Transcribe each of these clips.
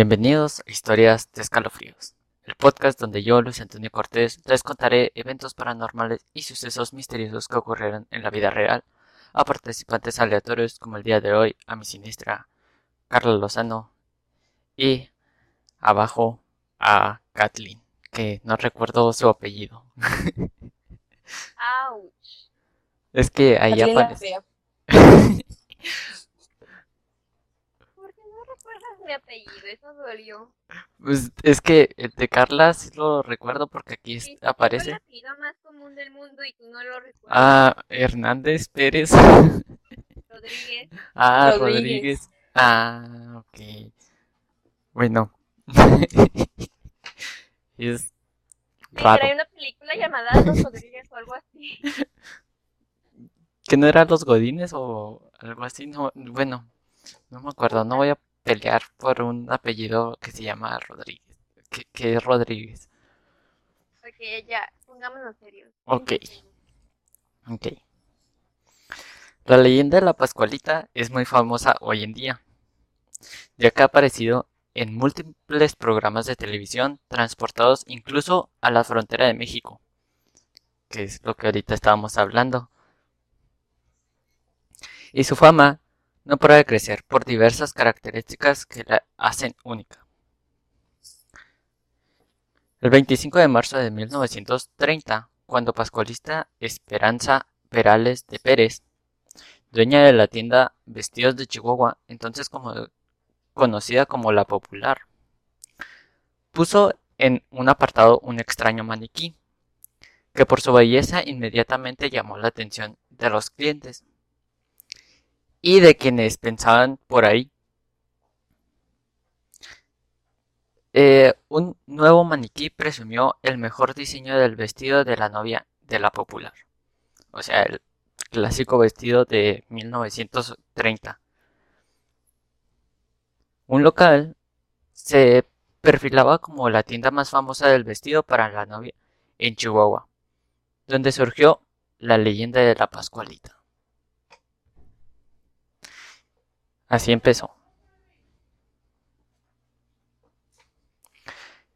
Bienvenidos a Historias de Escalofríos, el podcast donde yo, Luis Antonio Cortés, les contaré eventos paranormales y sucesos misteriosos que ocurrieron en la vida real a participantes aleatorios como el día de hoy a mi siniestra Carla Lozano y abajo a Kathleen, que no recuerdo su apellido. Ouch. Es que ahí aparece. fea. ¿Por qué no recuerdas mi apellido? Eso dolió. Pues es que el de Carla sí lo recuerdo porque aquí es- tengo el aparece. apellido más común del mundo y tú no lo recuerdas. Ah, Hernández Pérez. Rodríguez. Ah, Rodríguez. Rodríguez. Ah, ok. Bueno. es raro. Hay una película llamada Los Rodríguez o algo así. ¿Que no eran los Godines o algo así? No, bueno, no me acuerdo. No voy a pelear por un apellido que se llama Rodríguez. Que, que es Rodríguez. Ok, ya, pongámonos serios. Ok. Ok. La leyenda de la Pascualita es muy famosa hoy en día, ya que ha aparecido en múltiples programas de televisión transportados incluso a la frontera de México, que es lo que ahorita estábamos hablando. Y su fama no para de crecer por diversas características que la hacen única. El 25 de marzo de 1930, cuando Pascualista Esperanza Perales de Pérez, dueña de la tienda Vestidos de Chihuahua, entonces conocida como La Popular, puso en un apartado un extraño maniquí, que por su belleza inmediatamente llamó la atención de los clientes y de quienes pensaban por ahí. Eh, un nuevo maniquí presumió el mejor diseño del vestido de la novia de la popular. O sea, el clásico vestido de 1930. Un local se perfilaba como la tienda más famosa del vestido para la novia en Chihuahua, donde surgió la leyenda de la Pascualita. Así empezó.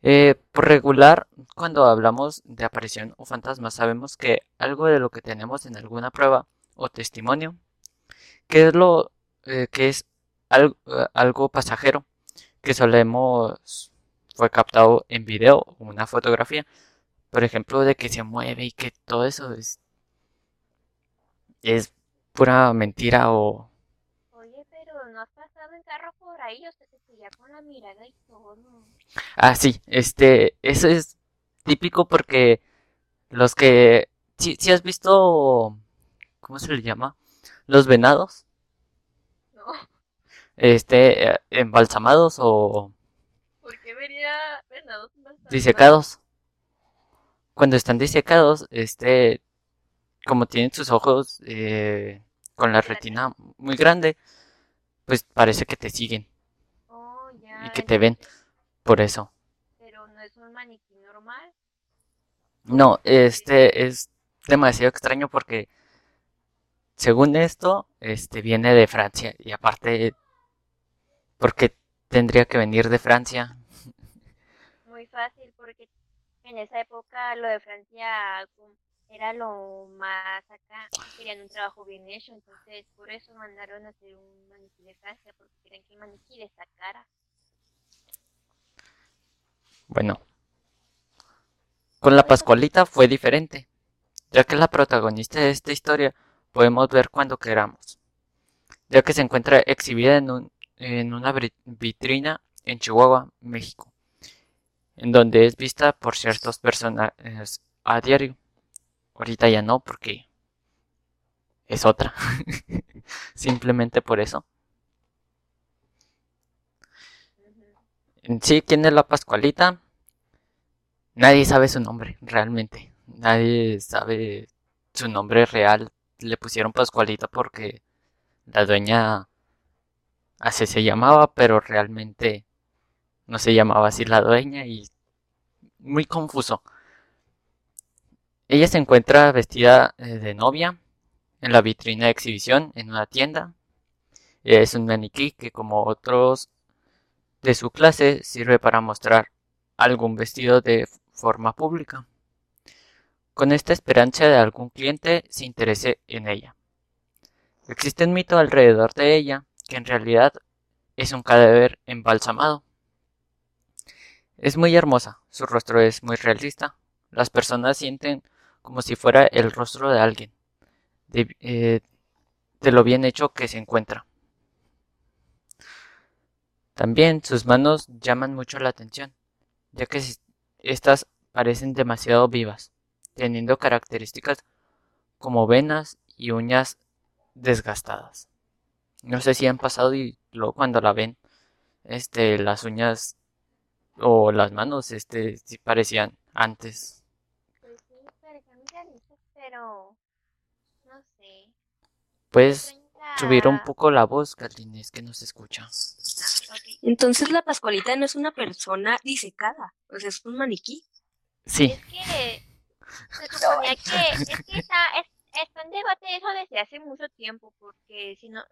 Eh, por regular, cuando hablamos de aparición o fantasma, sabemos que algo de lo que tenemos en alguna prueba o testimonio, que es lo eh, que es eh, algo pasajero, que solemos fue captado en video o una fotografía, por ejemplo, de que se mueve y que todo eso es pura mentira o carro por ahí, o sea, te seguía con la mirada y todo. Ah, sí, este, eso es típico porque los que, si has visto, ¿cómo se le llama? Los venados, No, este, eh, embalsamados o ¿por qué vería venados embarazados? disecados. Cuando están disecados, este, como tienen sus ojos eh, con la retina muy grande, pues parece que te siguen Oh, ya. y que te ven, por eso. Pero no es un maniquí normal. No, este es demasiado extraño porque según esto, este viene de Francia y aparte, porque tendría que venir de Francia? Muy fácil, porque en esa época lo de Francia era lo más acá. Querían un trabajo bien hecho, entonces por eso mandaron a hacer un maniquí de Francia, porque querían que el maniquí destacara. Bueno, con la Pascualita fue diferente, ya que la protagonista de esta historia podemos ver cuando queramos, ya que se encuentra exhibida en, un- en una vitrina en Chihuahua, México, en donde es vista por ciertos personajes a diario. Ahorita ya no, porque es otra. Simplemente por eso. Sí, ¿quién es la Pascualita? Nadie sabe su nombre, realmente. Nadie sabe su nombre real. Le pusieron Pascualita porque la dueña así se llamaba, pero realmente no se llamaba así la dueña y muy confuso. Ella se encuentra vestida eh, de novia en la vitrina de exhibición en una tienda. Es un maniquí que como otros de su clase sirve para mostrar algún vestido de forma pública, con esta esperanza de algún cliente se interese en ella. Existe un mito alrededor de ella que en realidad es un cadáver embalsamado. Es muy hermosa, su rostro es muy realista. Las personas sienten como si fuera el rostro de alguien, de, eh, lo bien hecho que se encuentra. También sus manos llaman mucho la atención, ya que estas parecen demasiado vivas, teniendo características como venas y uñas desgastadas. No sé si han pasado y luego cuando la ven, este, las uñas o las manos, este, si parecían antes. Pues pero no sé. Puedes subir un poco la voz, Carlín, es que no se escucha. Ah, Entonces la Pascualita no es una persona disecada, o sea, es un maniquí. Sí. Es que se suponía que, es que está, es, está en debate eso desde hace mucho tiempo, porque si no,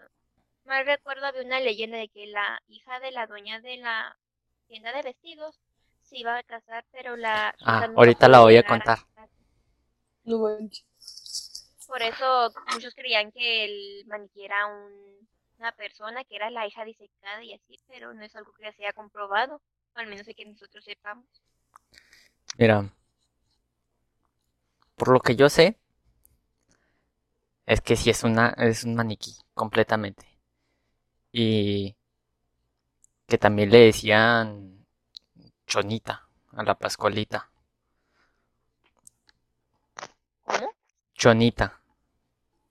mal recuerdo había una leyenda de que la hija de la dueña de la tienda de vestidos se iba a casar, pero la... Ah, ahorita la voy a contar. Por eso muchos creían que el maniquí era una persona que era la hija disecada y así, pero no es algo que se haya comprobado, al menos de que nosotros sepamos. Mira, por lo que yo sé, es que sí es una es un maniquí completamente. Y que también le decían chonita a la Pascualita. Chonita.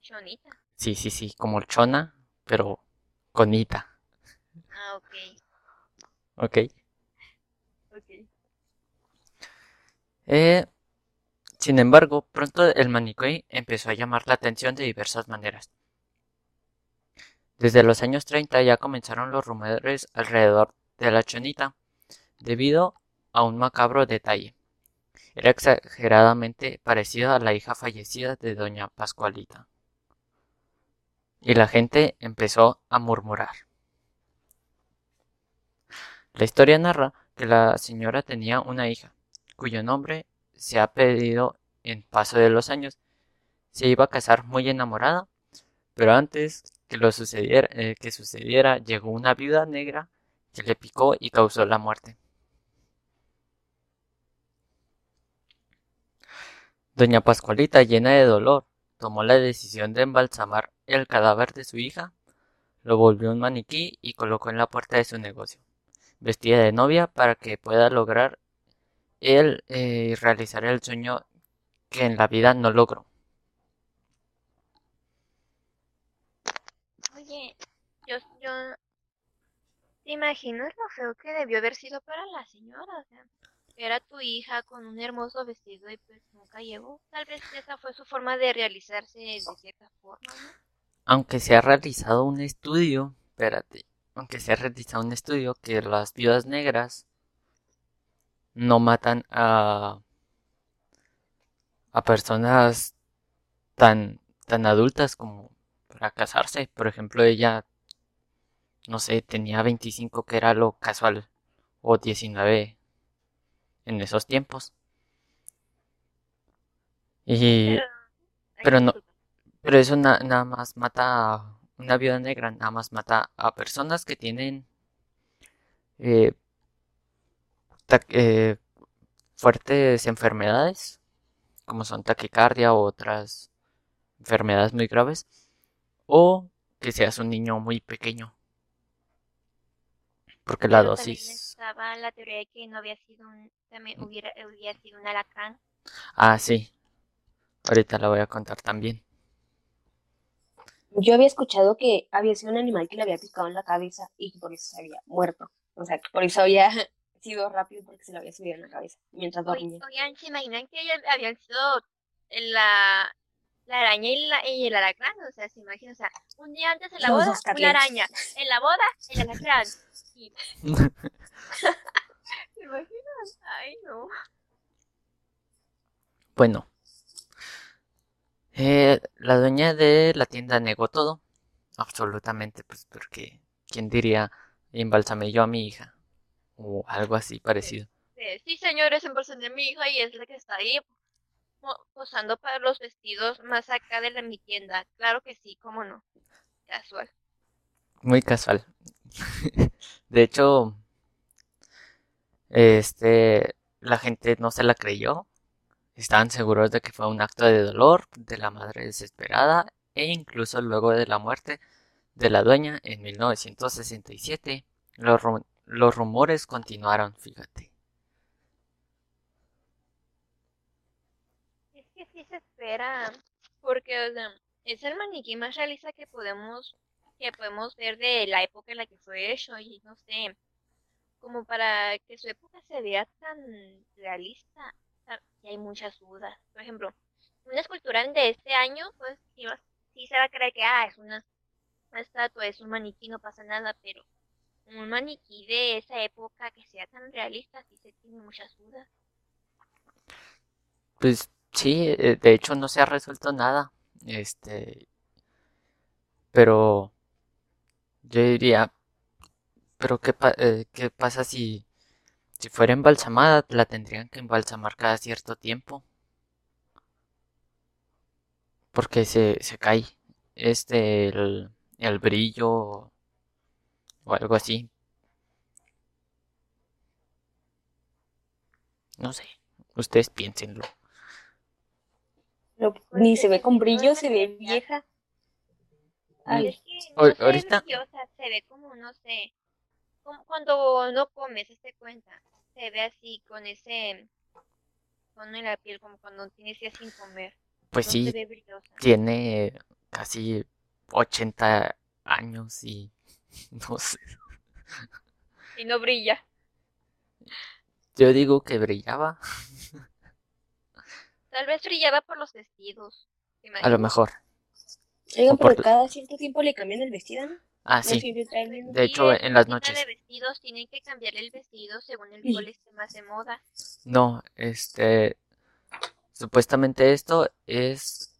Chonita. Sí, sí, sí, como chona, pero conita. Ah, ok. Ok. Ok. Eh, sin embargo, pronto el maniquí empezó a llamar la atención de diversas maneras. Desde los años 30 ya comenzaron los rumores alrededor de la chonita, debido a un macabro detalle. Era exageradamente parecida a la hija fallecida de doña Pascualita. Y la gente empezó a murmurar. La historia narra que la señora tenía una hija, cuyo nombre se ha pedido en paso de los años. Se iba a casar muy enamorada, pero antes que lo eh, que sucediera llegó una viuda negra que le picó y causó la muerte. Doña Pascualita, llena de dolor, tomó la decisión de embalsamar el cadáver de su hija, lo volvió un maniquí y colocó en la puerta de su negocio, vestida de novia para que pueda lograr él eh, realizar el sueño que en la vida no logró. Oye, yo, yo, ¿te imaginas lo feo que debió haber sido para la señora? Era tu hija con un hermoso vestido y pues nunca llegó. Tal vez esa fue su forma de realizarse de cierta forma. Aunque se ha realizado un estudio, espérate, aunque se ha realizado un estudio que las viudas negras no matan a a personas tan tan adultas como para casarse. Por ejemplo, ella no sé, tenía 25 que era lo casual o 19 en esos tiempos. Y pero no pero eso nada más mata a una viuda negra, nada más mata a personas que tienen eh, eh, fuertes enfermedades, como son taquicardia u otras enfermedades muy graves, o que seas un niño muy pequeño. Porque la dosis... estaba la teoría de que no había sido un, también hubiera, hubiera sido un alacrán. Ah, sí. Ahorita la voy a contar también. Yo había escuchado que había sido un animal que le había picado en la cabeza y que por eso se había muerto. O sea, que por eso había sido rápido porque se lo había subido en la cabeza mientras dormía. Oigan, ¿se imaginan que habían sido la, la araña y, la, y el alacrán? O sea, se imaginan, o sea, un día antes de la boda, una araña. En la boda, el alacrán. Y- ¿Se imaginan? Ay, no. Bueno. Eh, la dueña de la tienda negó todo. Absolutamente, pues porque... ¿Quién diría? Embalsamé yo a mi hija. o algo así parecido. Sí, señores, persona de mi hija y es la que está ahí posando para los vestidos más acá de la, mi tienda. Claro que sí, cómo no. Casual. Muy casual. de hecho, este, la gente no se la creyó. Estaban seguros de que fue un acto de dolor de la madre desesperada e incluso luego de la muerte de la dueña en 1967, los, los rumores continuaron, fíjate. Es que sí se espera, porque o sea, es el maniquí más realista que podemos que podemos ver de la época en la que fue hecho y no sé, como para que su época se vea tan realista, y hay muchas dudas. Por ejemplo, una escultura de este año, pues sí, se va a creer que ah, es una, estatua, es un maniquí, no pasa nada, pero un maniquí de esa época que sea tan realista, sí se tiene muchas dudas. Pues sí, eh, de hecho no se ha resuelto nada. Este, pero yo diría, pero ¿qué, eh, ¿qué pasa si si fuera embalsamada, la tendrían que embalsamar cada cierto tiempo. Porque se, se cae este el, el brillo o algo así. No sé, ustedes piénsenlo. ni se ve con brillo, se ve vieja. Ay. ahorita se ve como, no sé, como cuando no comes, se cuenta se ve así con ese tono en la piel como cuando tienes ya sin comer. Pues sí, tiene casi 80 años y no sé. Y no brilla. Yo digo que brillaba. Tal vez brillaba por los vestidos. A lo mejor. Oigan, por... cada cierto tiempo le cambian el vestido, ¿no? Ah, sí. De hecho, en las noches. de vestidos tienen que cambiar el vestido según el cual esté más de moda. No, este. Supuestamente esto es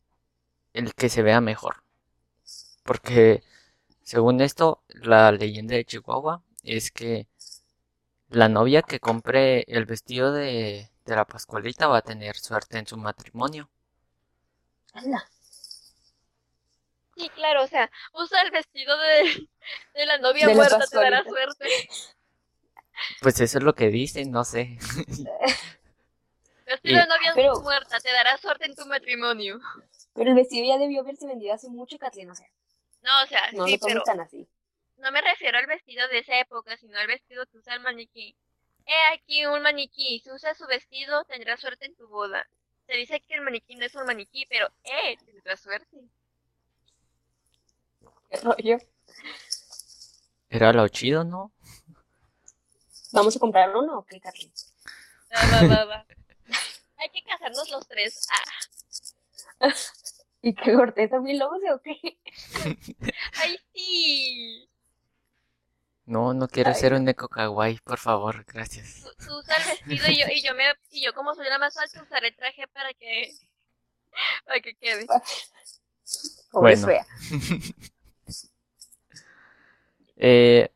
el que se vea mejor. Porque, según esto, la leyenda de Chihuahua es que la novia que compre el vestido de, de la Pascualita va a tener suerte en su matrimonio. ¡Hala! Sí, claro, o sea, usa el vestido de, de la novia muerta, te dará suerte. Pues eso es lo que dicen, no sé. Vestido de novia muerta, te dará suerte en tu matrimonio. Pero el vestido ya debió haberse vendido hace mucho, Kathleen, o sea. No, o sea, no sí, pero tan así. No me refiero al vestido de esa época, sino al vestido que usa el maniquí. He aquí un maniquí, si usa su vestido tendrá suerte en tu boda. Se dice que el maniquí no es un maniquí, pero eh, tendrá suerte rollo. Era lo chido, ¿no? ¿Vamos a comprar uno o qué, Carly? Va, va, va, Hay que casarnos los tres. Ah. ¿Y qué corteza mi loce o qué? ¡Ay, sí! No, no quiero ser un eco kawaii, por favor, gracias. Tú, usas el vestido y yo, y yo, me, y yo como soy la más alta usaré el traje para que, para que quede. Bueno. Eh,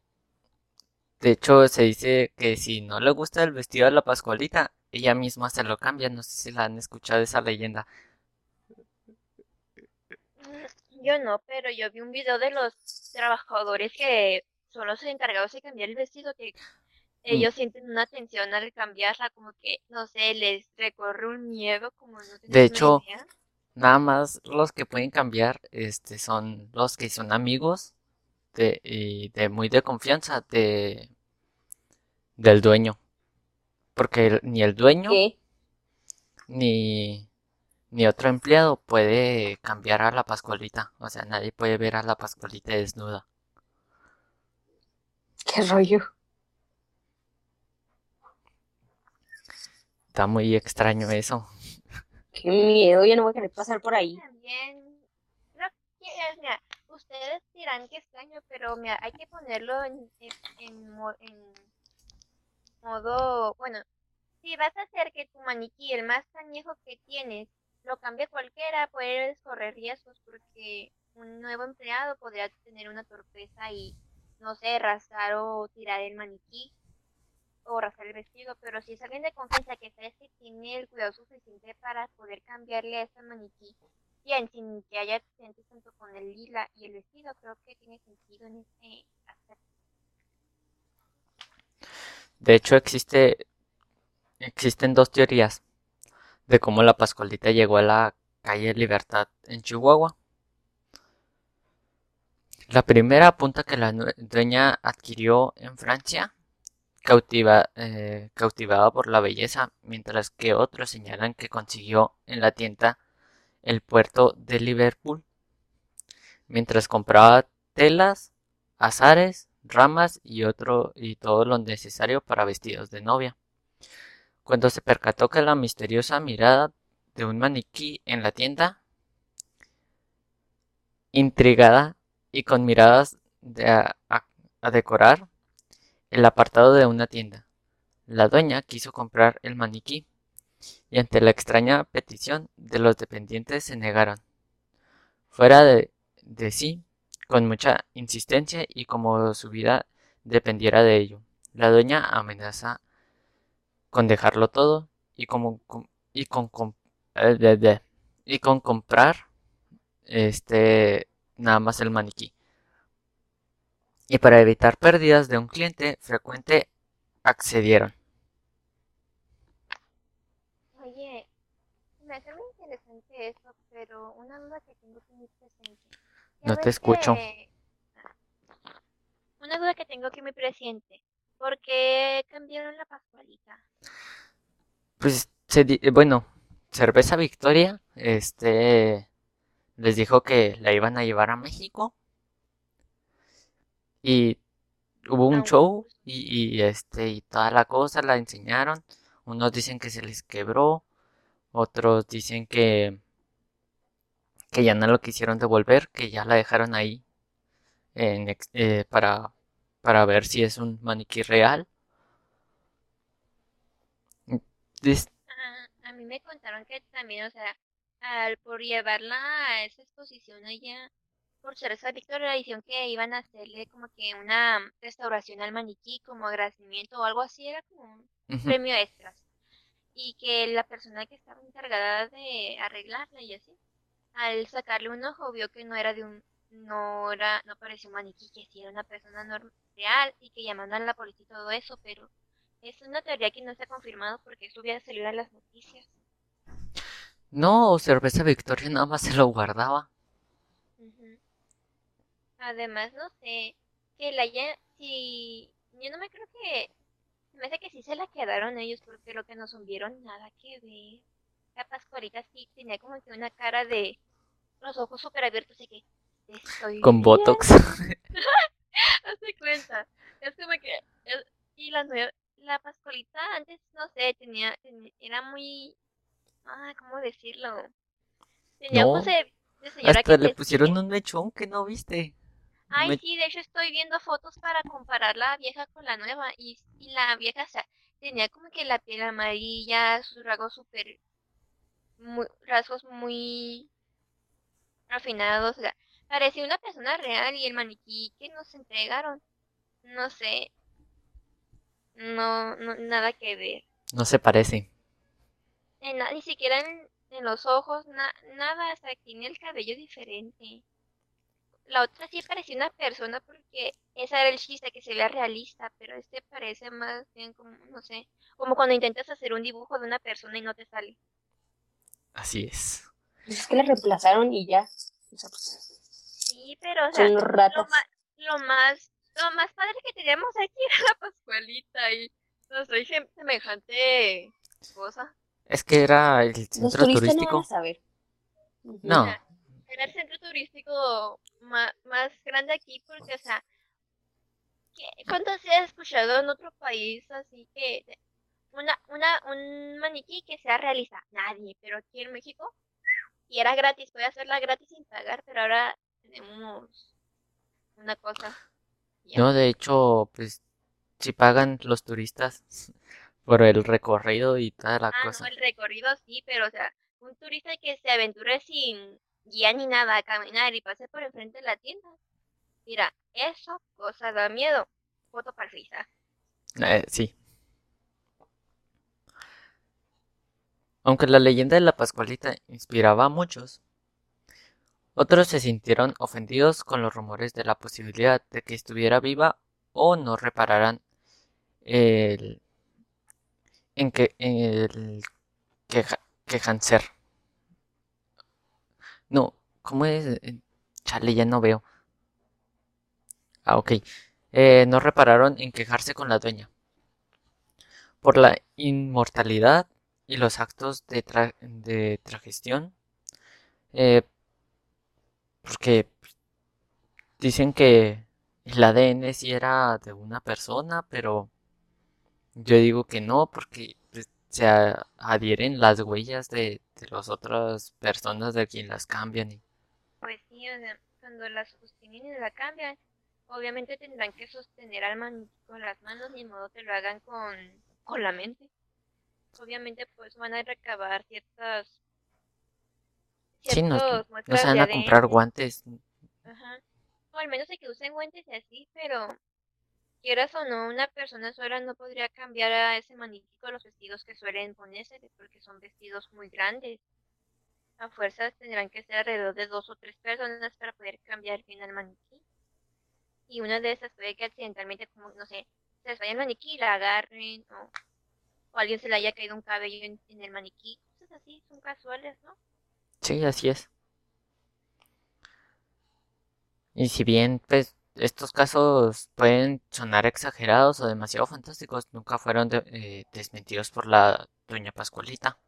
de hecho, se dice que si no le gusta el vestido de la Pascualita, ella misma se lo cambia. No sé si la han escuchado esa leyenda. Yo no, pero yo vi un video de los trabajadores que son los encargados de cambiar el vestido, que ellos mm. sienten una tensión al cambiarla, como que, no sé, les recorre un miedo, como no De hecho, nada más los que pueden cambiar este, son los que son amigos de, y de muy de confianza de del dueño. Porque ni el dueño ni ni otro empleado puede cambiar a la Pascualita. O sea, nadie puede ver a la Pascualita desnuda. ¿Qué rollo? Está muy extraño eso. Qué miedo, yo no voy a querer pasar por ahí. También, ustedes dirán que extraño, pero hay que ponerlo en, en, modo, bueno, si vas a hacer que tu maniquí, el más añejo que tienes, lo cambie cualquiera, puedes correr riesgos porque un nuevo empleado podría tener una torpeza y, no sé, rasgar o tirar el maniquí. o rasgar el vestido, pero si es alguien de confianza que sabes que tiene el cuidado suficiente para poder cambiarle a ese maniquí sin que haya con el lila y el vestido, creo que tiene sentido en este. De hecho, existe, existen dos teorías de cómo la Pascualita llegó a la calle Libertad en Chihuahua. La primera apunta que la dueña adquirió en Francia, cautiva, eh, cautivada por la belleza, mientras que otros señalan que consiguió en la tienda el puerto de Liverpool, mientras compraba telas, azares, ramas y otro y todo lo necesario para vestidos de novia. Cuando se percató que la misteriosa mirada de un maniquí en la tienda, intrigada y con miradas de a, decorar el apartado de una tienda, la dueña quiso comprar el maniquí y ante la extraña petición de los dependientes se negaron. Fuera de, sí, con mucha insistencia y como su vida dependiera de ello. La dueña amenaza con dejarlo todo y, con, eh, comprar este nada más el maniquí. Y para evitar pérdidas de un cliente frecuente accedieron. Oye, me hace muy interesante eso, pero una duda que tengo que muy presente. No te escucho. Una duda que tengo que muy presente. ¿Por qué cambiaron la Pascualita? Pues, bueno, Cerveza Victoria, este, les dijo que la iban a llevar a México. Y hubo un show y, y, este y toda la cosa la enseñaron. Unos dicen que se les quebró, otros dicen que que ya no lo quisieron devolver, que ya la dejaron ahí en, eh, para para ver si es un maniquí real. a mí me contaron que también, o sea, al por llevarla a esa exposición allá, por ser esa victoria, hicieron que iban a hacerle como que una restauración al maniquí como agradecimiento o algo así, era como un premio extras. Y que la persona que estaba encargada de arreglarla y así, al sacarle un ojo vio que no era de un, no era, no parecía un maniquí, que sí era una persona normal real y que llamaron a la policía y todo eso, pero es una teoría que no se ha confirmado porque eso hubiera salido en las noticias. No, cerveza Victoria nada más se lo guardaba. Además, no sé, que la ya, si, yo no me creo que, me hace que sí se la quedaron ellos porque lo que nos vieron nada que ver. La Pascualita sí tenía como que una cara de los ojos súper abiertos y que estoy Con botox. Hazte cuenta. Es como que. y la nueva. La Pascualita antes, no sé, tenía. era muy. Ah, ¿cómo decirlo? Tenía No, de señora Hasta que le pusieron un mechón que no viste. Ay, me- sí, de hecho estoy viendo fotos para comparar la vieja con la nueva. Y, y la vieja, o sea, tenía como que la piel amarilla, sus rasgos súper. rasgos muy refinados. O sea, parecía una persona real y el maniquí que nos entregaron. No sé. No, no, nada que ver. No se parece. En ni siquiera en, en los ojos, na- nada, o sea, tiene el cabello diferente. La otra sí parecía una persona porque esa era el chiste, que se vea realista, pero este parece más bien como, no sé, como cuando intentas hacer un dibujo de una persona y no te sale. Así es. Pues es que la reemplazaron y ya. O sea, pues, Sí, pero o sea, lo más, lo más, lo más padre que teníamos aquí era la Pascualita y no sé, sem- semejante cosa. Es que era el Los centro turistas no van turístico. a saber. Ujú. No, Era el centro turístico más, más grande aquí porque, o sea, ¿qué- ¿cuánto se ha escuchado en otro país así que una, una, un maniquí que sea realista? Nadie, pero aquí en México, y era gratis, podía hacerla gratis sin pagar, pero ahora tenemos una cosa. ya. no, de hecho, pues si pagan los turistas por el recorrido y toda la Ah, no, cosa. el recorrido sí, pero o sea, un turista que se aventure sin guía ni nada, a caminar y pasé por enfrente de la tienda. Mira, eso cosa da miedo. Foto para risa. Eh, sí. Aunque la leyenda de la Pascualita inspiraba a muchos, otros se sintieron ofendidos con los rumores de la posibilidad de que estuviera viva o no repararan el, en que, el queja. No, ¿cómo es? Chale, ya no veo. Ah, ok. Eh, no repararon en quejarse con la dueña. Por la inmortalidad y los actos de, de tragestión. Eh, porque dicen que el ADN sí era de una persona, pero yo digo que no, porque se adhieren las huellas de, de las otras personas de quien las cambian. Y... Pues sí, o sea, cuando las sostienen y la cambian, obviamente tendrán que sostener al maniquí con las manos, ni modo que lo hagan con, con la mente. Obviamente pues van a recabar ciertas... Sí, no, no se van a comprar guantes. Ajá. O al menos hay que usen guantes y así, pero quieras o no, una persona sola no podría cambiar a ese maniquí con los vestidos que suelen ponerse, porque son vestidos muy grandes. A fuerzas tendrán que ser alrededor de dos o tres personas para poder cambiar bien al maniquí. Y una de esas puede que accidentalmente, como, no sé, se les vaya el maniquí, la agarren, o, o alguien se le haya caído un cabello en, en el maniquí. Cosas así, son casuales, ¿no? Sí, así es. Y si bien, pues, estos casos pueden sonar exagerados o demasiado fantásticos, nunca fueron eh, desmentidos por la doña Pascualita,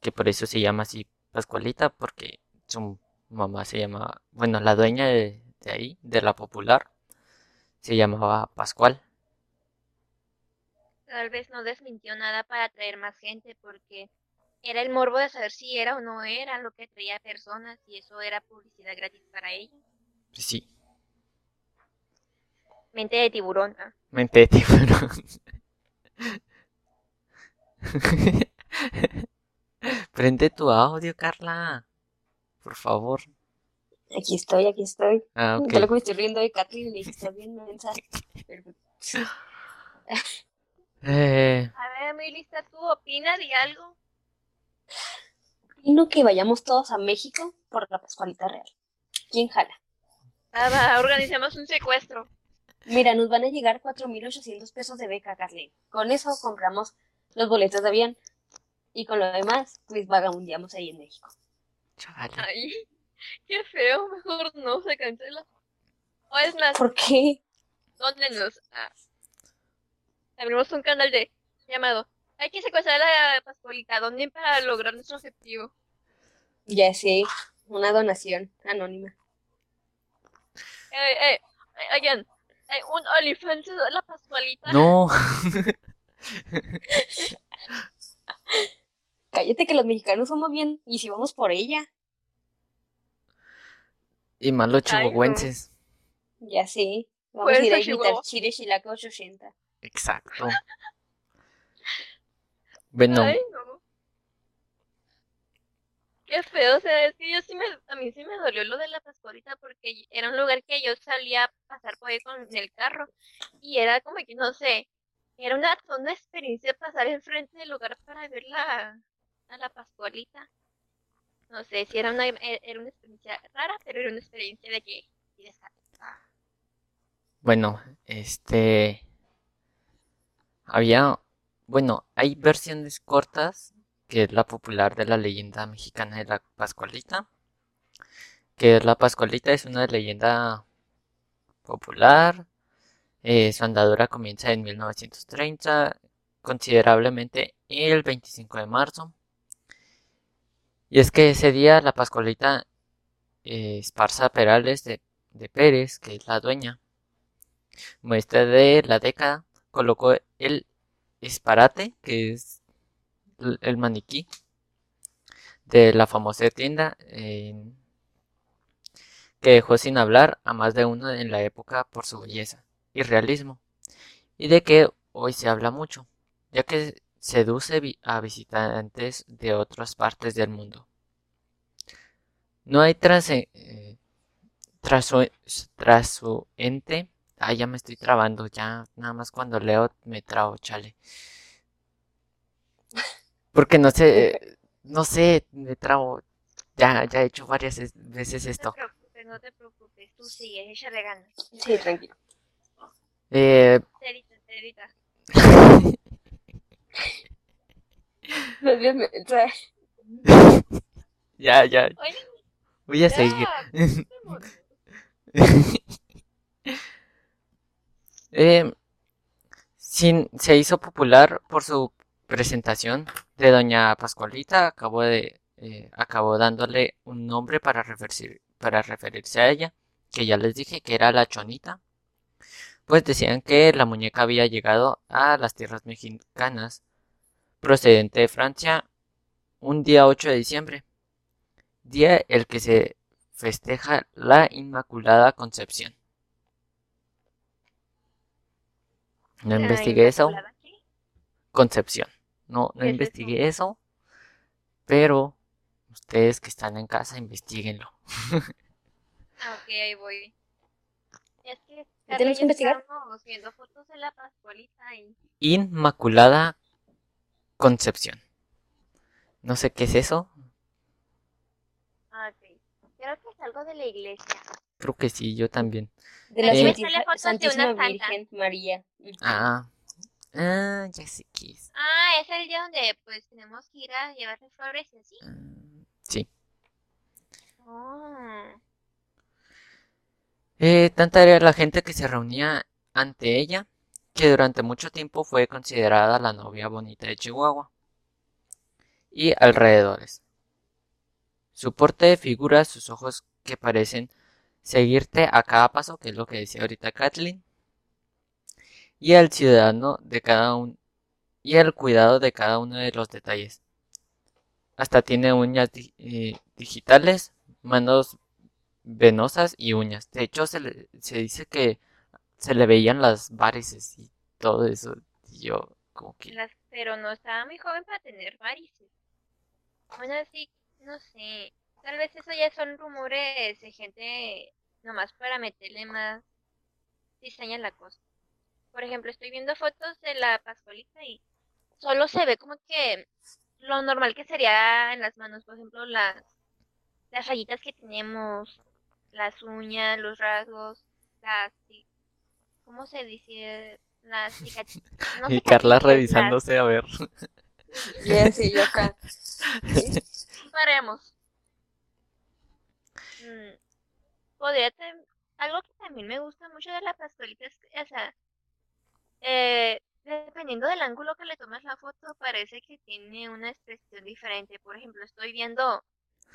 que por eso se llama así Pascualita, porque su mamá se llama, bueno, la dueña de, de ahí, de la popular, se llamaba Pascual. Tal vez no desmintió nada para atraer más gente, porque era el morbo de saber si era o no era lo que traía personas, y eso era publicidad gratis para ella. Sí. Mente de tiburón. ¿ah? Mente de tiburón. Prende tu audio, Carla. Por favor. Aquí estoy, aquí estoy. Ah, ok. Yo lo que me estoy riendo de Katy y estás bien mensaje. Eh, A ver, muy lista, ¿tú opinas de algo? Opino que vayamos todos a México por la Pascualita Real. ¿Quién jala? Nada, organizamos un secuestro. Mira, nos van a llegar 4.800 pesos de beca, Carlene. Con eso compramos los boletos de avión. Y con lo demás, pues vagabundeamos ahí en México. Ay, qué feo, mejor no se cancela. O es más, ¿Por qué? dóndenos. Ah, abrimos un canal de llamado Hay que secuestrar a la Pascualita, donen para lograr nuestro objetivo. Ya sé, una donación anónima. Eh, eh, eh, oigan, eh, un OnlyFans de la Pascualita. No. Cállate que los mexicanos somos bien y si vamos por ella. y más los no. chihuahuenses. Ya sé. Vamos a ir a Chihuahua. Chile Chilaca 880. Exacto. Bueno, Ay, no. Qué feo, o sea, es que yo sí me, a mí sí me dolió lo de la Pascualita porque era un lugar que yo salía a pasar por ahí con el carro y era como que, no sé, era una, una experiencia pasar enfrente del lugar para ver la, a la Pascualita. No sé si era una, e- era una experiencia rara, pero era una experiencia de que, esa- bueno, este había, bueno, hay versiones cortas que es la popular de la leyenda mexicana de la Pascualita, que la Pascualita es una leyenda popular, eh, su andadura comienza en 1930, considerablemente el 25 de marzo, y es que ese día la Pascualita eh, Esparza Perales de, de Pérez, que es la dueña, muestra de la década, colocó el esparate, que es el maniquí de la famosa tienda, en- que dejó sin hablar a más de uno en la época por su belleza y realismo, y de que hoy se habla mucho, ya que seduce a visitantes de otras partes del mundo. No hay trase- eh, trasu- trasuente Ah, ya me estoy trabando, ya nada más cuando leo me trabo, chale. Porque no sé, no sé, me trabo. Ya, ya he hecho varias es- veces No esto. te preocupes, no te preocupes. Tú sigue, échale ganas. Sí, tranquilo. Eh, me trae. ya, ya, Oye, voy a seguir. ya. Eh, sin- se hizo popular por su presentación de Doña Pascualita, acabó de, eh, acabó dándole un nombre para referir- para referirse a ella, que ya les dije que era la Chonita. Pues decían que la muñeca había llegado a las tierras mexicanas, procedente de Francia, un día 8 de diciembre, día el que se festeja la Inmaculada Concepción. No investigué eso. Concepción. No, no ¿Qué es investigué eso, pero ustedes que están en casa, investiguenlo. Ah, ok, ahí voy. Es que ¿Ya Carla tienes y que investigar? viendo fotos de la Pascualita y Inmaculada Concepción. No sé qué es eso. Ah, ok. Creo que es algo de la iglesia. Creo que sí, yo también. De la Eh. Santísima. Virgen María. Ah, ah, ya sé qué es. Ah, es el día donde pues tenemos que ir a llevarle flores y así. Ah, sí. Oh. Eh, tanta era la gente que se reunía ante ella que durante mucho tiempo fue considerada la novia bonita de Chihuahua y alrededores. Su porte de figura, sus ojos que parecen seguirte a cada paso, que es lo que decía ahorita Kathleen, y el ciudadano de cada uno y el cuidado de cada uno de los detalles. Hasta tiene uñas eh, digitales, manos venosas y uñas. De hecho, se, le- se dice que se le veían las varices y todo eso. Y yo, como que. Las- pero no estaba muy joven para tener varices. Bueno, sí, no sé. Tal vez eso ya son rumores de gente nomás para meterle más cizaña a la cosa. Por ejemplo, estoy viendo fotos de la Pascualita y solo se ve como que lo normal que sería en las manos, por ejemplo, las, las rayitas que tenemos, las uñas, los rasgos, las, ¿cómo se dice? Las cicatrices. no Y Carla las- revisándose a ver. Ya sé, yo acá. Paremos. Mm, podría algo que también me gusta mucho de la pascualita es, que, o sea, eh, dependiendo del ángulo que le tomas la foto, parece que tiene una expresión diferente. Por ejemplo, estoy viendo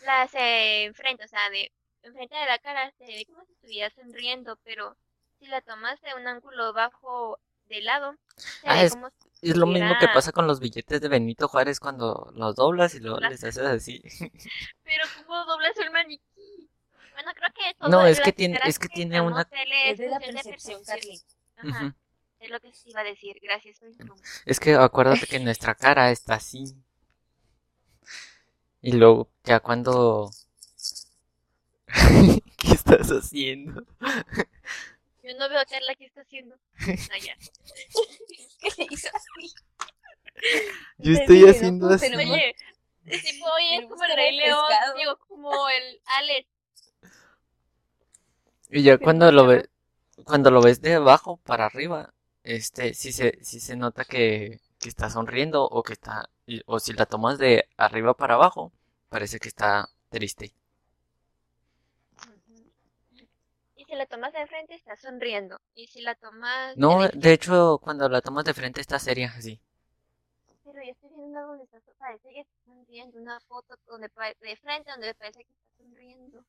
las eh, enfrente, o sea, de enfrente de la cara se ve como si estuviera sonriendo, pero si la tomas de un ángulo bajo de lado, se Ah, ve es- como si Es lo mismo que pasa con los billetes de Benito Juárez cuando los doblas y luego les haces así. Pero ¿cómo doblas el maniquí? Bueno, creo que todo No, es que tiene- es que tiene una- es de la de percepción, percepción. Carly. Ajá. Es lo que se iba a decir. Gracias, soy. Es que acuérdate que nuestra cara está así. Y luego, ya cuando... ¿Qué estás haciendo? Yo no veo a Carla qué está haciendo. Ah, ya. ¿Qué le hizo así? Yo Te estoy dije, no haciendo puedo así. tener un- Oye, tipo, oye, es como el Rey León, pescado. digo, como el Alex. Y ya cuando lo ves, cuando lo ves de abajo para arriba, este, sí se, sí se nota que, que está sonriendo o que está, o si la tomas de arriba para abajo, parece que está triste. Y si la tomas de frente, está sonriendo. Y si la tomas de No, la de hecho, cuando la tomas de frente está seria, así. Pero yo estoy viendo donde está, parece que está sonriendo, una foto donde de frente donde parece que está sonriendo.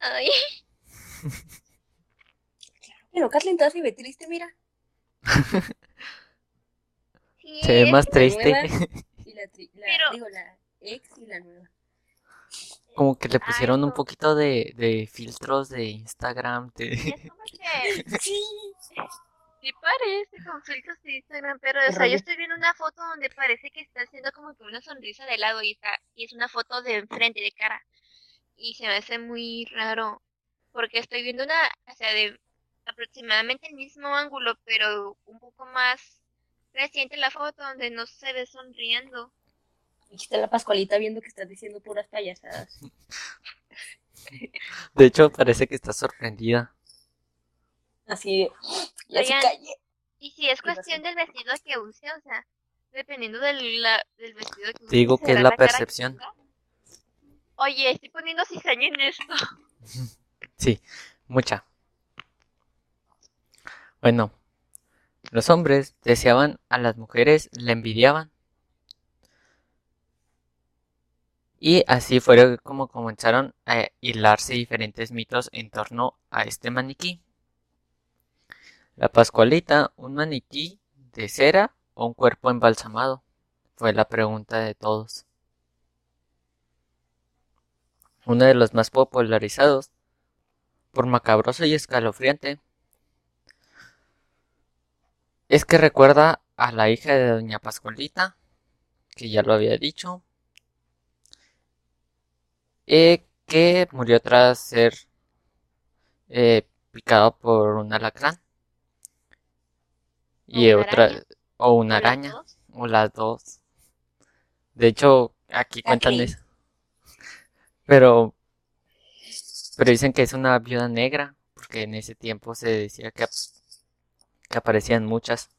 Ay, Pero Kathleen todavía se ve triste, mira. sí, Se ve más la triste. nueva. Y la, tri- la- Pero- digo, la ex y la nueva. Como que le Ay, pusieron un poquito de, de filtros de Instagram. de- es como que Sí. sí parece con filtros de Instagram, pero o sea, yo estoy viendo una foto donde parece que está haciendo como que una sonrisa de lado y está, y es una foto de enfrente, de cara. Y se me hace muy raro, porque estoy viendo una, o sea, de aproximadamente el mismo ángulo, pero un poco más reciente la foto donde no se ve sonriendo. Aquí está la Pascualita viendo que estás diciendo puras payasadas. De hecho, parece que está sorprendida. Así de, ya se Oigan. calle. Y si es cuestión del vestido que use, o sea, dependiendo del, la- del vestido que use. Te digo que es la cara percepción. Oye, estoy poniendo cizaña en esto. Sí, mucha. Bueno, los hombres deseaban a las mujeres, la envidiaban. Y así fue como comenzaron a hilarse diferentes mitos en torno a este maniquí. La Pascualita, un maniquí de cera o un cuerpo embalsamado, fue la pregunta de todos. Uno de los más popularizados por macabroso y escalofriante, es que recuerda a la hija de Doña Pascualita, que ya lo había dicho, eh, que murió tras ser eh, picado por un alacrán y una otra araña. o una ¿O las araña o las dos. De hecho, aquí cuentan eso. Pero pero dicen que es una viuda negra, porque en ese tiempo se decía que, que aparecían muchas.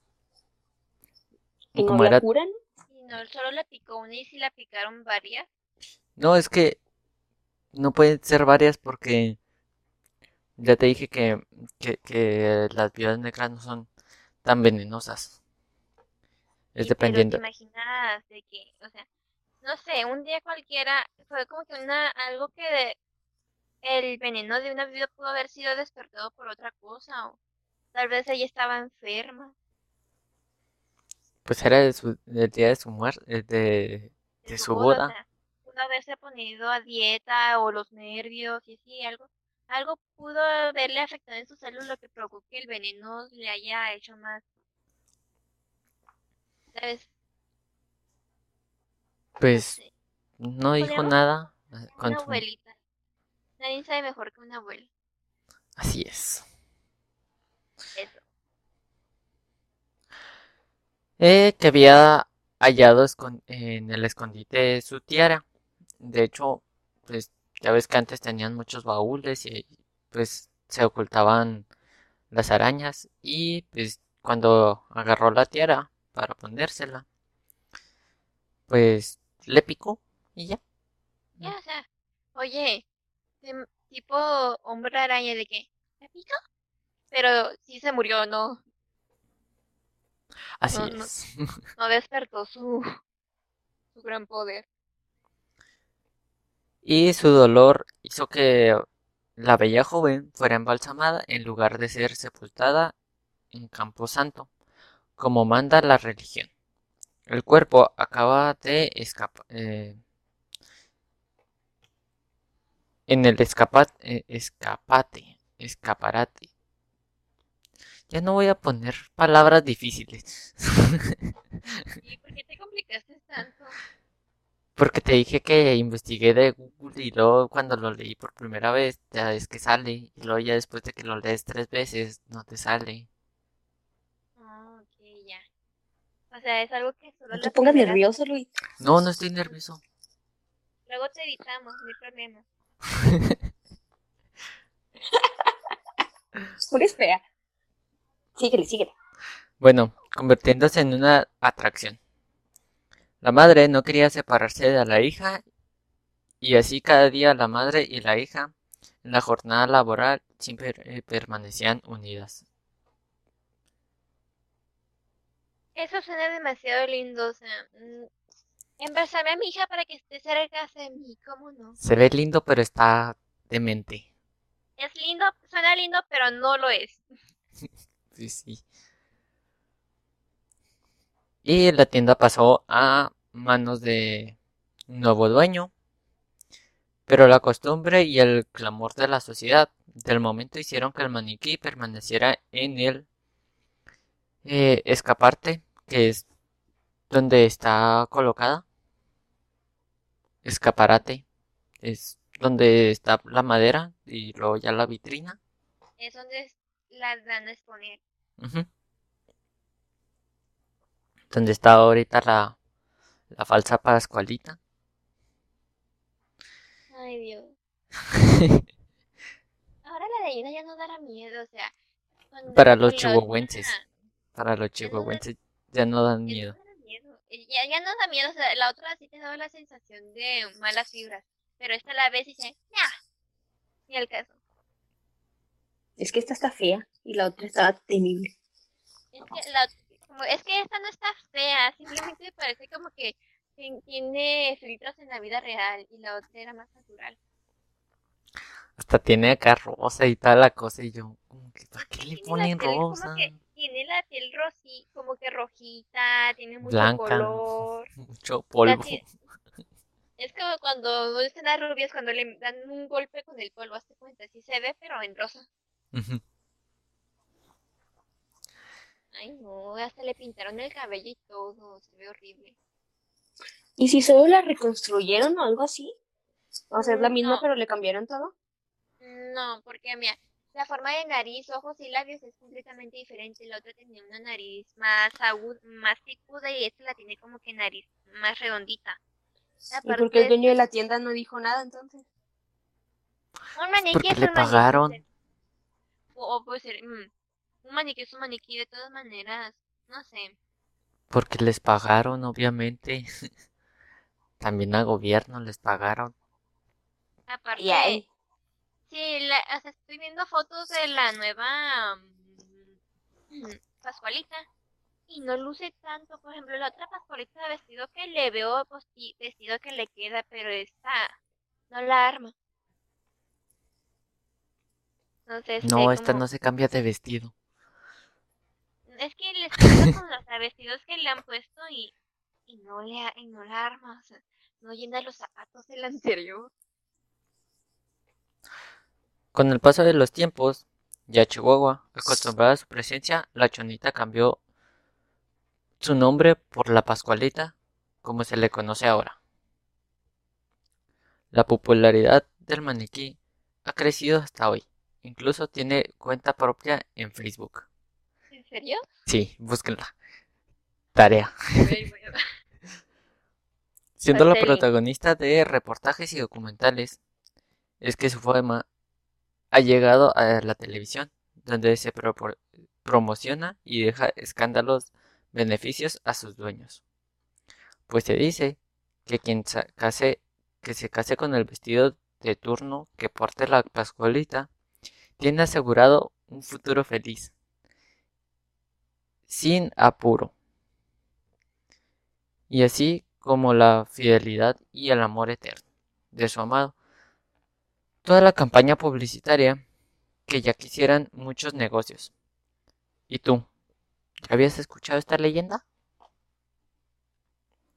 ¿Y Y no como la era, curan? Y no solo la picó una y si la picaron varias. no, es que no pueden ser varias porque ya te dije que, que, que las viudas negras no son tan venenosas. Es Sí, dependiendo. Pero te imaginas de que, o sea, no sé, un día cualquiera fue como que una, algo que de- el veneno de una viuda pudo haber sido despertado por otra cosa o tal vez ella estaba enferma. Pues era de su, del día de su muerte, de, de su boda. sea, pudo haberse ponido a dieta o los nervios y así, algo, algo pudo haberle afectado en su salud lo que provocó que el veneno le haya hecho más, ¿sabes? Pues no dijo nada. eh, Una abuelita. Nadie sabe mejor que una abuela. Así es. Eso. Eh, que había hallado en el escondite su tiara. De hecho, pues ya ves que antes tenían muchos baúles y pues se ocultaban las arañas y pues cuando agarró la tiara para ponérsela, pues le picó y ya. Ya, o sea, oye, tem- tipo hombre araña de que, ¿me pica? Pero sí se murió, no, Así No, es. no despertó su, su gran poder. Y su dolor hizo que la bella joven fuera embalsamada en lugar de ser sepultada en Camposanto, como manda la religión. El cuerpo acaba de escapar en el escapa- eh, escapate, escaparate. Ya no voy a poner palabras difíciles. ¿Y por qué te complicaste tanto? Porque te dije que investigué de Google y luego cuando lo leí por primera vez, ya es que sale. Y luego ya después de que lo lees tres veces, no te sale. Ah, ok, ya. O sea, es algo que solo No te pongas nervioso, Luis. No, no estoy nervioso. Luego te editamos, no hay problema. Eres fea. Síguele, síguele. Bueno, convirtiéndose en una atracción. La madre no quería separarse de la hija y así cada día la madre y la hija en la jornada laboral siempre eh, permanecían unidas. Eso suena demasiado lindo, o sea, mm, embalsamé a mi hija para que esté cerca de mí, ¿cómo no? Se ve lindo pero está demente. Es lindo, suena lindo, pero no lo es. Sí, sí. Y la tienda pasó a manos de un nuevo dueño. Pero la costumbre y el clamor de la sociedad del momento hicieron que el maniquí permaneciera en el eh, escaparte, que es donde está colocada. Escaparate es donde está la madera y luego ya la vitrina. Es donde las van a exponer. Ujú. donde está ahorita la, la falsa Pascualita. Ay, Dios. Ahora la leyenda ya no dará miedo, o sea. Para los chihuahuenses. Para los chihuahuenses ya no dan miedo. Ya, ya no da miedo, o sea, la otra sí te daba la sensación de malas fibras. Pero esta la ves y dice, ya, ni el caso. Es que esta está fea y la otra estaba temible. Es que, la, es que esta no está fea, simplemente me parece como que tien- tiene filtros en la vida real y la otra era más natural. Hasta tiene acá rosa y tal la cosa. Y yo, como que, ¿para qué le ponen piel como rosa? que tiene la piel rosy, como que rojita, tiene mucho Blanca. color. Mucho polvo. Es como cuando dicen las rubias cuando le dan un golpe con el polvo, hazte cuenta, así se ve, pero en rosa. Ay, no, hasta le pintaron el cabello y todo, se ve horrible. ¿Y si solo la reconstruyeron o algo así? O sea, es la misma, No. pero le cambiaron todo. No, porque mira, la forma de nariz, ojos y labios es completamente diferente. La otra tenía una nariz más aguda, más picuda y esta la tiene como que nariz más redondita. ¿Y por qué el dueño de la tienda no dijo nada entonces? un maniquí Porque le pagaron. O, o puede ser, mm, un maniquí es un maniquí de todas maneras. No sé. Porque les pagaron, obviamente. También al gobierno les pagaron. Aparte, Y ahí, sí, la, o sea, estoy viendo fotos de la nueva mm, Pascualita y no luce tanto. Por ejemplo, la otra Pascualita de vestido que le veo, pues sí, vestido que le queda, pero esta no la arma. Entonces, No, esta como- no se cambia de vestido. Es que le estoy viendo con los vestidos que le han puesto y, y no le y no la arma, o sea, no llena los zapatos del anterior. Con el paso de los tiempos, ya Chihuahua, acostumbrada a su presencia, la chonita cambió su nombre por la Pascualita, como se le conoce ahora. La popularidad del maniquí ha crecido hasta hoy. Incluso tiene cuenta propia en Facebook. ¿En serio? Sí, búsquenla. Tarea. Siendo la protagonista de reportajes y documentales, es que su fama ha llegado a la televisión, donde se promociona y deja escándalos beneficios a sus dueños. Pues se dice que quien case, que se case con el vestido de turno que porte la Pascualita tiene asegurado un futuro feliz, sin apuro y así como la fidelidad y el amor eterno de su amado. Toda la campaña publicitaria que ya quisieran muchos negocios. ¿Y tú? ¿Ya habías escuchado esta leyenda?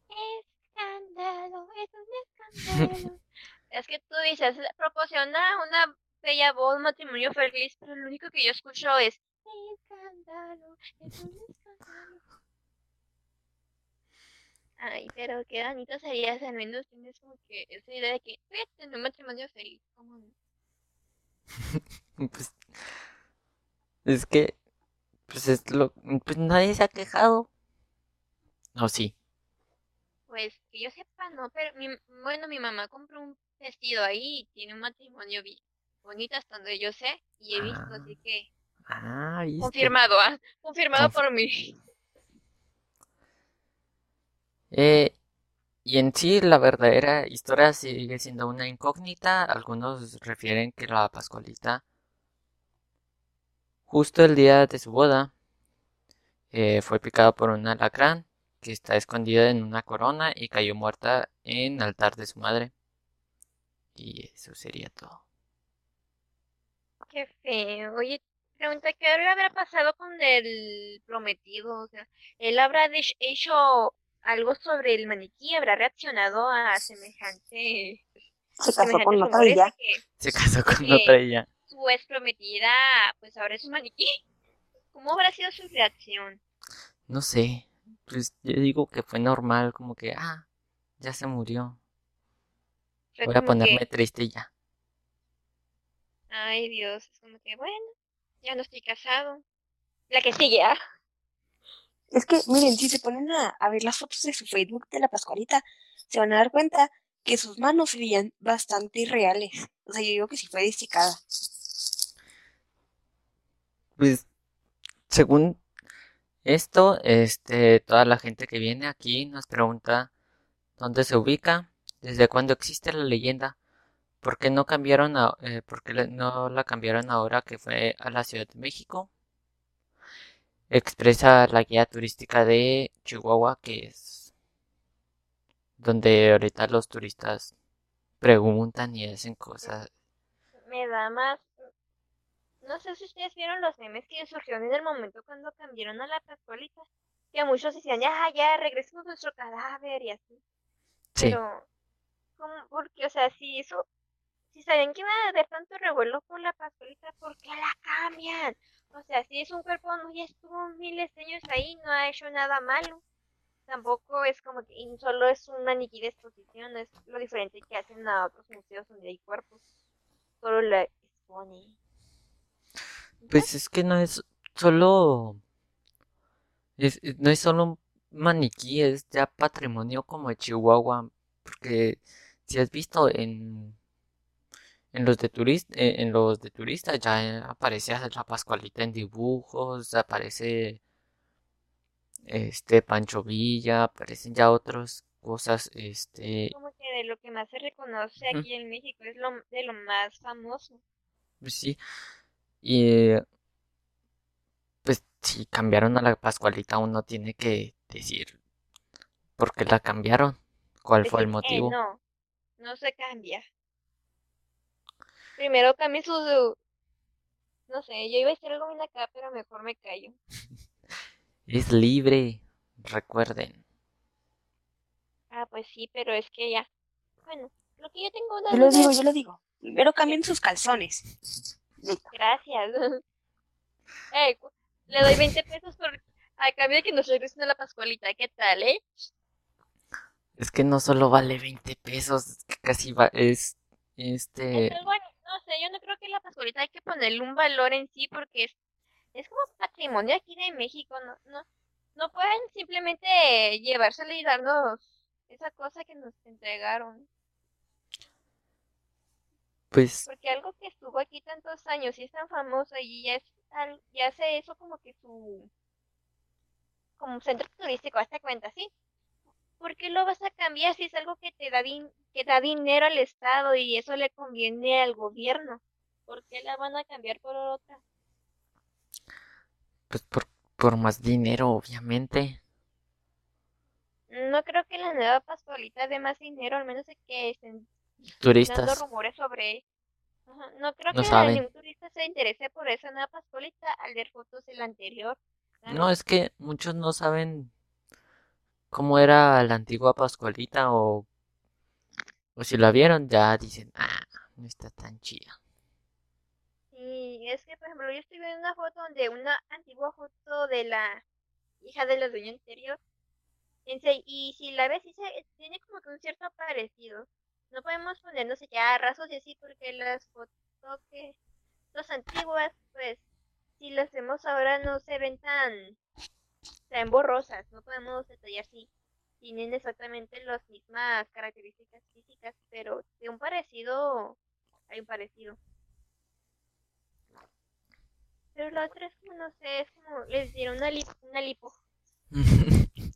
Escándalo, es un escándalo. es que tú dices, proporciona una bella voz, matrimonio feliz, pero lo único que yo escucho es escándalo, es un escándalo. Ay, pero qué bonito sería si al menos tienes como que esa idea de que voy a tener un matrimonio feliz. ¿cómo no? Pues es que pues es lo pues nadie se ha quejado. No, sí. Pues que yo sepa, no, pero mi, bueno, mi mamá compró un vestido ahí y tiene un matrimonio bi- bonito hasta donde yo sé y he visto, Ah, así que Ah, ¿viste? confirmado, ¿ah? Confirmado Conf- por mí. Eh, y en sí la verdadera historia sigue siendo una incógnita. Algunos refieren que la Pascualita, justo el día de su boda, eh, fue picada por un alacrán que está escondida en una corona y cayó muerta en el altar de su madre. Y eso sería todo. Qué feo. Oye, pregunta, ¿qué le habrá pasado con el prometido? O sea, ¿él habrá hecho algo sobre el maniquí? ¿Habrá reaccionado a semejante, se casó con otra ya. que Se casó con otra y ya. su ex prometida, pues ahora es un maniquí? ¿Cómo habrá sido su reacción? No sé. Pues yo digo que fue normal, como que, ah, ya se murió. Voy a ponerme que, triste y ya. Ay Dios, es como que, bueno, ya no estoy casado. La que sigue, ¿ah? Es que, miren, si se ponen a, a ver las fotos de su Facebook de la Pascualita, se van a dar cuenta que sus manos se veían bastante irreales. O sea, yo digo que sí fue disecada. Pues, según esto, este, toda la gente que viene aquí nos pregunta dónde se ubica, desde cuándo existe la leyenda, por qué no cambiaron, a- eh, por qué no la cambiaron ahora que fue a la Ciudad de México. Expresa la guía turística de Chihuahua, que es donde ahorita los turistas preguntan y hacen cosas. Me da más. No sé si ustedes vieron los memes que surgieron en el momento cuando cambiaron a la Pascualita. Que muchos decían, ya, ya, regresemos a nuestro cadáver y así. Sí, Pero, ¿cómo? Porque, o sea, si eso, si sabían que iba a haber tanto revuelo por la Pascualita, ¿por qué la cambian? O sea, si es un cuerpo, no, ya estuvo miles de años ahí, no ha hecho nada malo. Tampoco es como que solo es un maniquí de exposición, es lo diferente que hacen a otros museos donde hay cuerpos. Solo la expone. pues es que no es solo, es, es- no es solo un maniquí, es ya patrimonio como de Chihuahua, porque si has visto en, en los de turista, en los de turistas ya eh, aparece la Pascualita en dibujos, aparece este Pancho Villa, aparecen ya otras cosas, este, Como que de lo que más se reconoce aquí en México es lo de lo más famoso. pues sí, y eh, pues si cambiaron a la Pascualita uno tiene que decir por qué la cambiaron, cuál fue el eh, motivo. no, no se cambia. Primero cambie su, su- no sé, yo iba a decir algo bien acá, pero mejor me callo. Es libre, recuerden. Ah, pues sí, pero es que ya. Bueno, lo que yo tengo una Yo lo digo, es- yo lo digo. Primero cambien sus calzones. Gracias. Eh, le doy 20 pesos por a cambio de que nos regresen a la Pascualita. ¿Qué tal, eh? Es que no solo vale 20 pesos, es que casi va, es, Es este, algo, no sé, yo no creo que la Pascualita hay que ponerle un valor en sí porque es, es como patrimonio aquí de México. No, no, no pueden simplemente llevársela y darnos esa cosa que nos entregaron. pues, Porque algo que estuvo aquí tantos años y es tan famoso y ya es ya hace eso como que su como un centro turístico, hazte cuenta, ¿sí? ¿Por qué lo vas a cambiar si es algo que te da din- que da dinero al Estado y eso le conviene al gobierno? ¿Por qué la van a cambiar por otra? pues por, por más dinero, obviamente. No creo que la nueva Pascualita dé más dinero, al menos que estén dando Turistas, rumores sobre Ajá, No creo no que saben. ningún turista se interese por esa nueva Pascualita al ver fotos de la anterior. Claro. No, es que muchos no saben cómo era la antigua Pascualita o, o si la vieron ya dicen, ah, no está tan chida. Sí, es que, por ejemplo, yo estoy viendo una foto donde una antigua foto de la hija de la dueña anterior. Y si la ves, se- tiene como que un cierto parecido. No podemos ponernos ya rasgos y así porque las fotos que las antiguas, pues, si las vemos ahora no se ven tan, tan borrosas. No podemos detallar si tienen exactamente las mismas características físicas, pero de un parecido, hay un parecido. Pero la otra es como, no sé, es como les dieron una, lip- una lipo.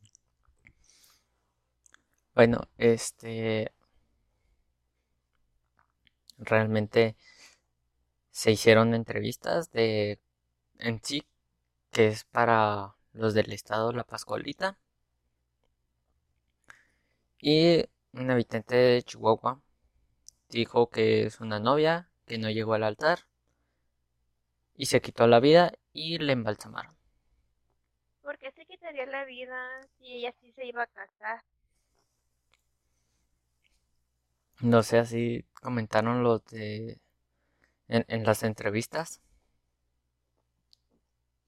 Bueno, este realmente se hicieron entrevistas de en sí que es para los del estado La Pascualita y un habitante de Chihuahua dijo que es una novia que no llegó al altar y se quitó la vida y le embalsamaron. ¿Por qué se quitaría la vida si ella sí se iba a casar? No sé, así comentaron los de en, en las entrevistas.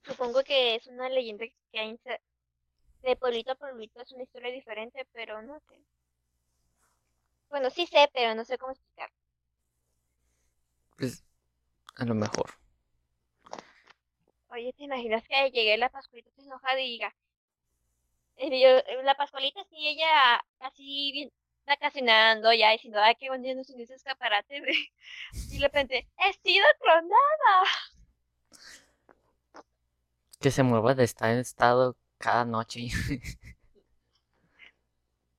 Supongo que es una leyenda que se- de pueblito a pueblito, es una historia diferente, pero no sé. Bueno, sí sé, pero no sé cómo explicar. Pues a lo mejor. Oye, ¿te imaginas que llegue la Pascuita enojada y diga, eh, yo- la Pascualita, sí, ella así bien vacacionando, ya diciendo, ay, qué bonito nos ese escaparate. Y de repente, he sido clonada. Que se mueva de estar en estado cada noche.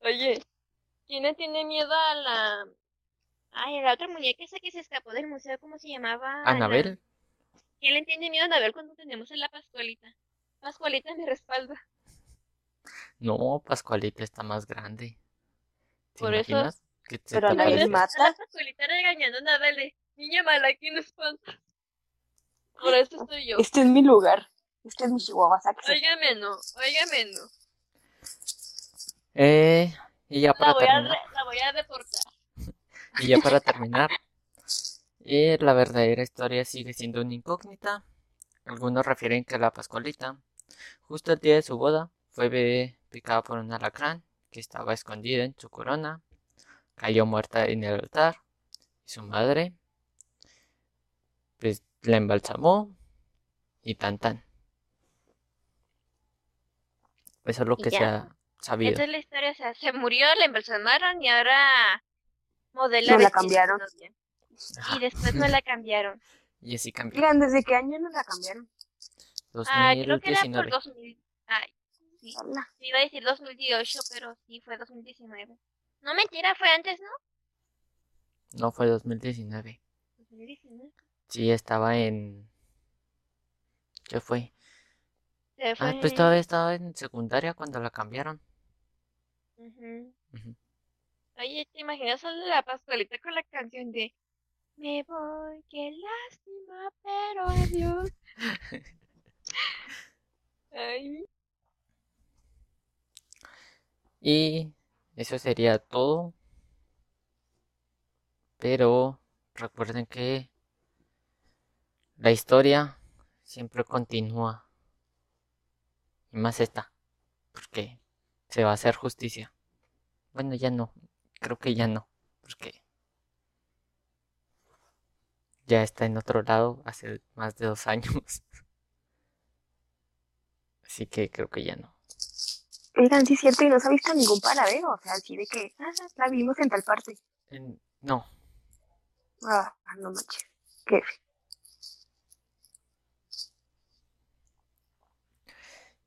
Oye, ¿quién le tiene miedo a la... Ay, a la otra muñeca esa que se escapó del museo, ¿cómo se llamaba? La- Anabel, ¿Quién le tiene miedo a Anabel cuando tenemos a la Pascualita? Pascualita me respalda. no, Pascualita está más grande. ¿Te Por eso-? Que Pero te Anabel aparece- mata. La Pascualita regañando a Anabel de, niña mala, ¿quién nos espanta? Por eso estoy yo. Este es mi lugar. Este es mi chihuahua, sáquese. Óigame no, óigame no. Eh, y ya La para voy, terminar. re- la voy a deportar. Y ya para terminar, eh, la verdadera historia sigue siendo una incógnita. Algunos refieren que la Pascualita, justo el día de su boda, fue picada por un alacrán que estaba escondida en su corona, cayó muerta en el altar y su madre, pues la embalsamó y tan tan. Eso es lo Y que se ya. ha sabido. Esa es la historia, o sea, se murió, la embalsamaron y ahora modela No la cambiaron. Y después no la cambiaron. Y así cambió. Oigan, ¿desde qué año nos la cambiaron? Ah, creo que era por 2019. 2000. Ay, sí. Hola. Iba a decir 2018, pero sí fue 2019. No mentira, fue antes, ¿no? No fue 2019. 2019. Sí, estaba en... ¿Qué fue? Se Ah, pues todavía estaba en secundaria cuando la cambiaron. Ujú. Ujú. Oye, ¿te imaginas a la Pascualita con la canción de Me voy, qué lástima, pero adiós? Ay, Y eso sería todo. Pero recuerden que la historia siempre continúa. Y más esta. Porque se va a hacer justicia. Bueno, ya no. Creo que ya no. Porque ya está en otro lado hace más de dos años. Así que creo que ya no. Oigan, sí es cierto, y no se ha visto ningún paradero. O sea, así de que, ah, la vimos en tal parte. En- no, Ah, no manches. Qué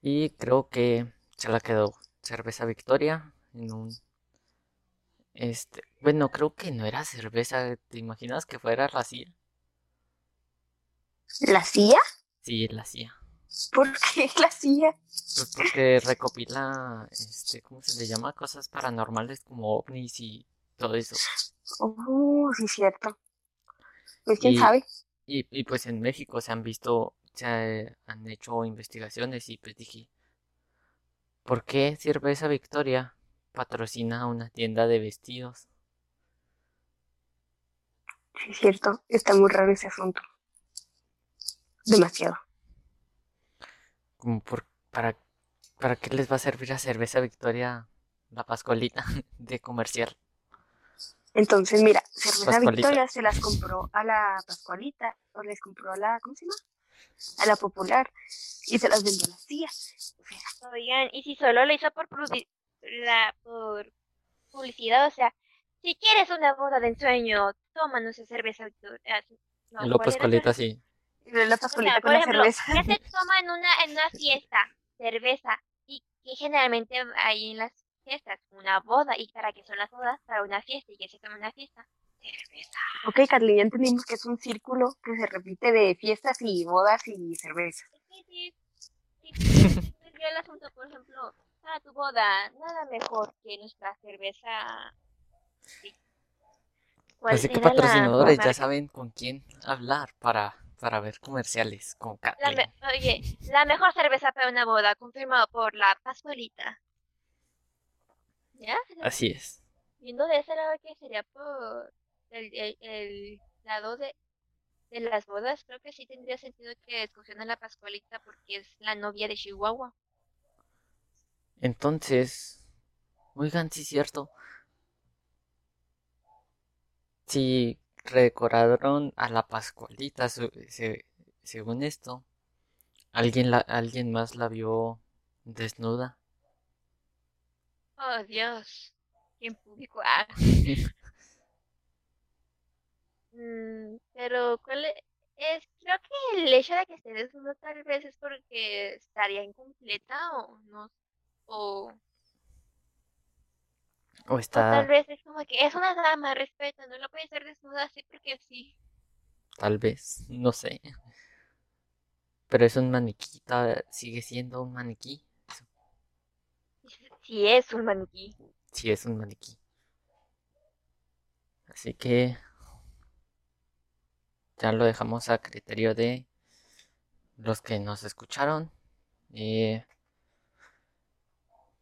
Y creo que se la quedó cerveza Victoria en un... Este, bueno, creo que no era cerveza, ¿te imaginas que fuera la CIA? ¿La CIA? Sí, la CIA. ¿Por qué la CIA? Pues porque recopila, este, ¿cómo se le llama? Cosas paranormales como ovnis y todo eso. Oh, sí cierto. Pues quién Y- sabe. Y, y pues en México se han visto, se ha- han hecho investigaciones y pues dije, ¿por qué Cerveza Victoria patrocina una tienda de vestidos? Sí es cierto. Está muy raro ese asunto. Demasiado. Como por, para, ¿para qué les va a servir a Cerveza Victoria la Pascualita de comercial? Entonces, mira, cerveza Pascualita. Victoria se las compró a la Pascualita, o les compró a la, ¿cómo se llama? A la Popular, y se las vendió a la. O sea, Oigan, y si solo lo hizo por, la, publicidad, o sea, si quieres una boda de ensueño, tómanos esa cerveza. Ah, no, Y lo ¿cuál era Pascualita sí. la Pascualita por con la ejemplo, cerveza. ¿qué se toma en una, en una fiesta? Cerveza. Y que generalmente hay en las fiestas una boda. ¿Y para qué son las bodas? Para una fiesta. ¿Y qué se toma en una fiesta? Cerveza. Ok, Carly, ya entendimos que es un círculo que se repite de fiestas y bodas y cerveza. Sí, sí, sí, el asunto, por ejemplo, para tu boda, nada mejor que nuestra cerveza. Sí. ¿Cuál Así que patrocinadores ya saben con quién hablar para, para ver comerciales con La Kathleen. me- oye, la mejor cerveza para una boda, confirmado por la Pascualita. ¿Ya? Así es. Viendo de ese lado que sería por el, el, el lado de, de las bodas, creo que sí tendría sentido que escogieran a la Pascualita porque es la novia de Chihuahua. Entonces, oigan, sí es cierto. Si redecoraron a la Pascualita, su- se- según esto, alguien la, alguien más la vio desnuda Oh, Dios. En público. Ah. Mm, pero, ¿cuál e- es? Creo que el hecho de que esté desnudo tal vez es porque estaría incompleta o no. O, O o tal está, vez es como que es una dama, respeta, no lo puede estar desnuda así porque sí. tal vez, no sé. Pero es un maniquí, sigue siendo un maniquí. Sí es un maniquí. Sí, es un maniquí. Así que ya lo dejamos a criterio de los que nos escucharon. Y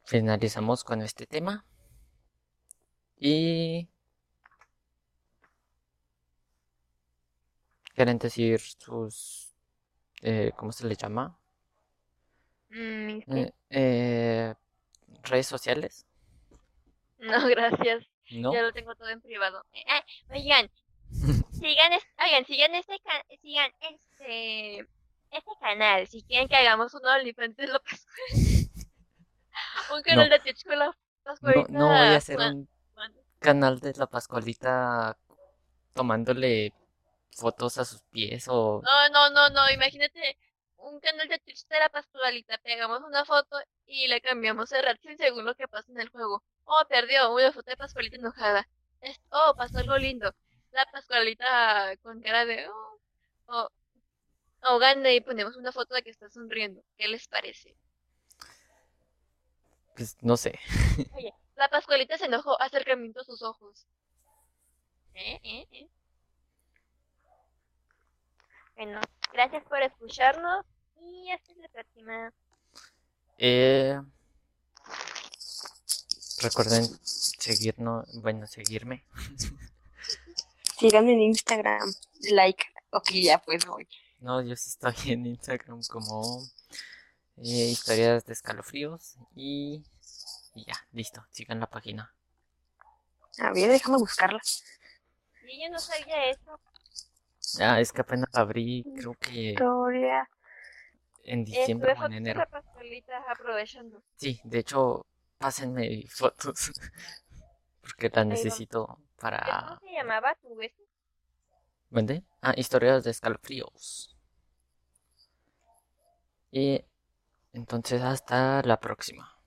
finalizamos con este tema. Y quieren decir sus, eh, ¿cómo se le llama? Mm. Eh, eh, redes sociales, No, gracias. ¿no? Ya lo tengo todo en privado. Eh, oigan, sigan, oigan, sigan este, sigan este, este canal. Si quieren que hagamos un OnlyFans de la Pascual. un canal No. de Twitch con la No, Pascualita. no voy a hacer Juan- un Juan. canal de la Pascualita tomándole fotos a sus pies o No, no, no, no. Imagínate un canal de Twitch de la Pascualita. Pegamos una foto y le cambiamos el reacción según lo que pasa en el juego. Oh, perdió una foto de Pascualita enojada. Oh, pasó algo lindo. La Pascualita con cara de oh, oh, oh, gana y ponemos una foto de que está sonriendo. ¿Qué les parece? pues no sé. Oye, la Pascualita se enojó, acercamiento a sus ojos. ¿Eh? ¿Eh? ¿Eh? Bueno, gracias por escucharnos y hasta la próxima. Eh, recuerden seguirnos, bueno, seguirme. Síganme en Instagram. Like. Ok, ya pues voy. No, yo sí estoy en Instagram como eh, historias de escalofríos y, y ya, listo, sigan la página. A ver, déjame buscarla. Y yo no sabía eso. Ah, es que apenas abrí, creo que Historia. en diciembre o en enero. la aprovechando. Sí, de hecho, pásenme fotos porque las va. Necesito ¿Cómo para... se llamaba tu ese? ¿Vende? Ah, historias de escalofríos. Y entonces hasta la próxima.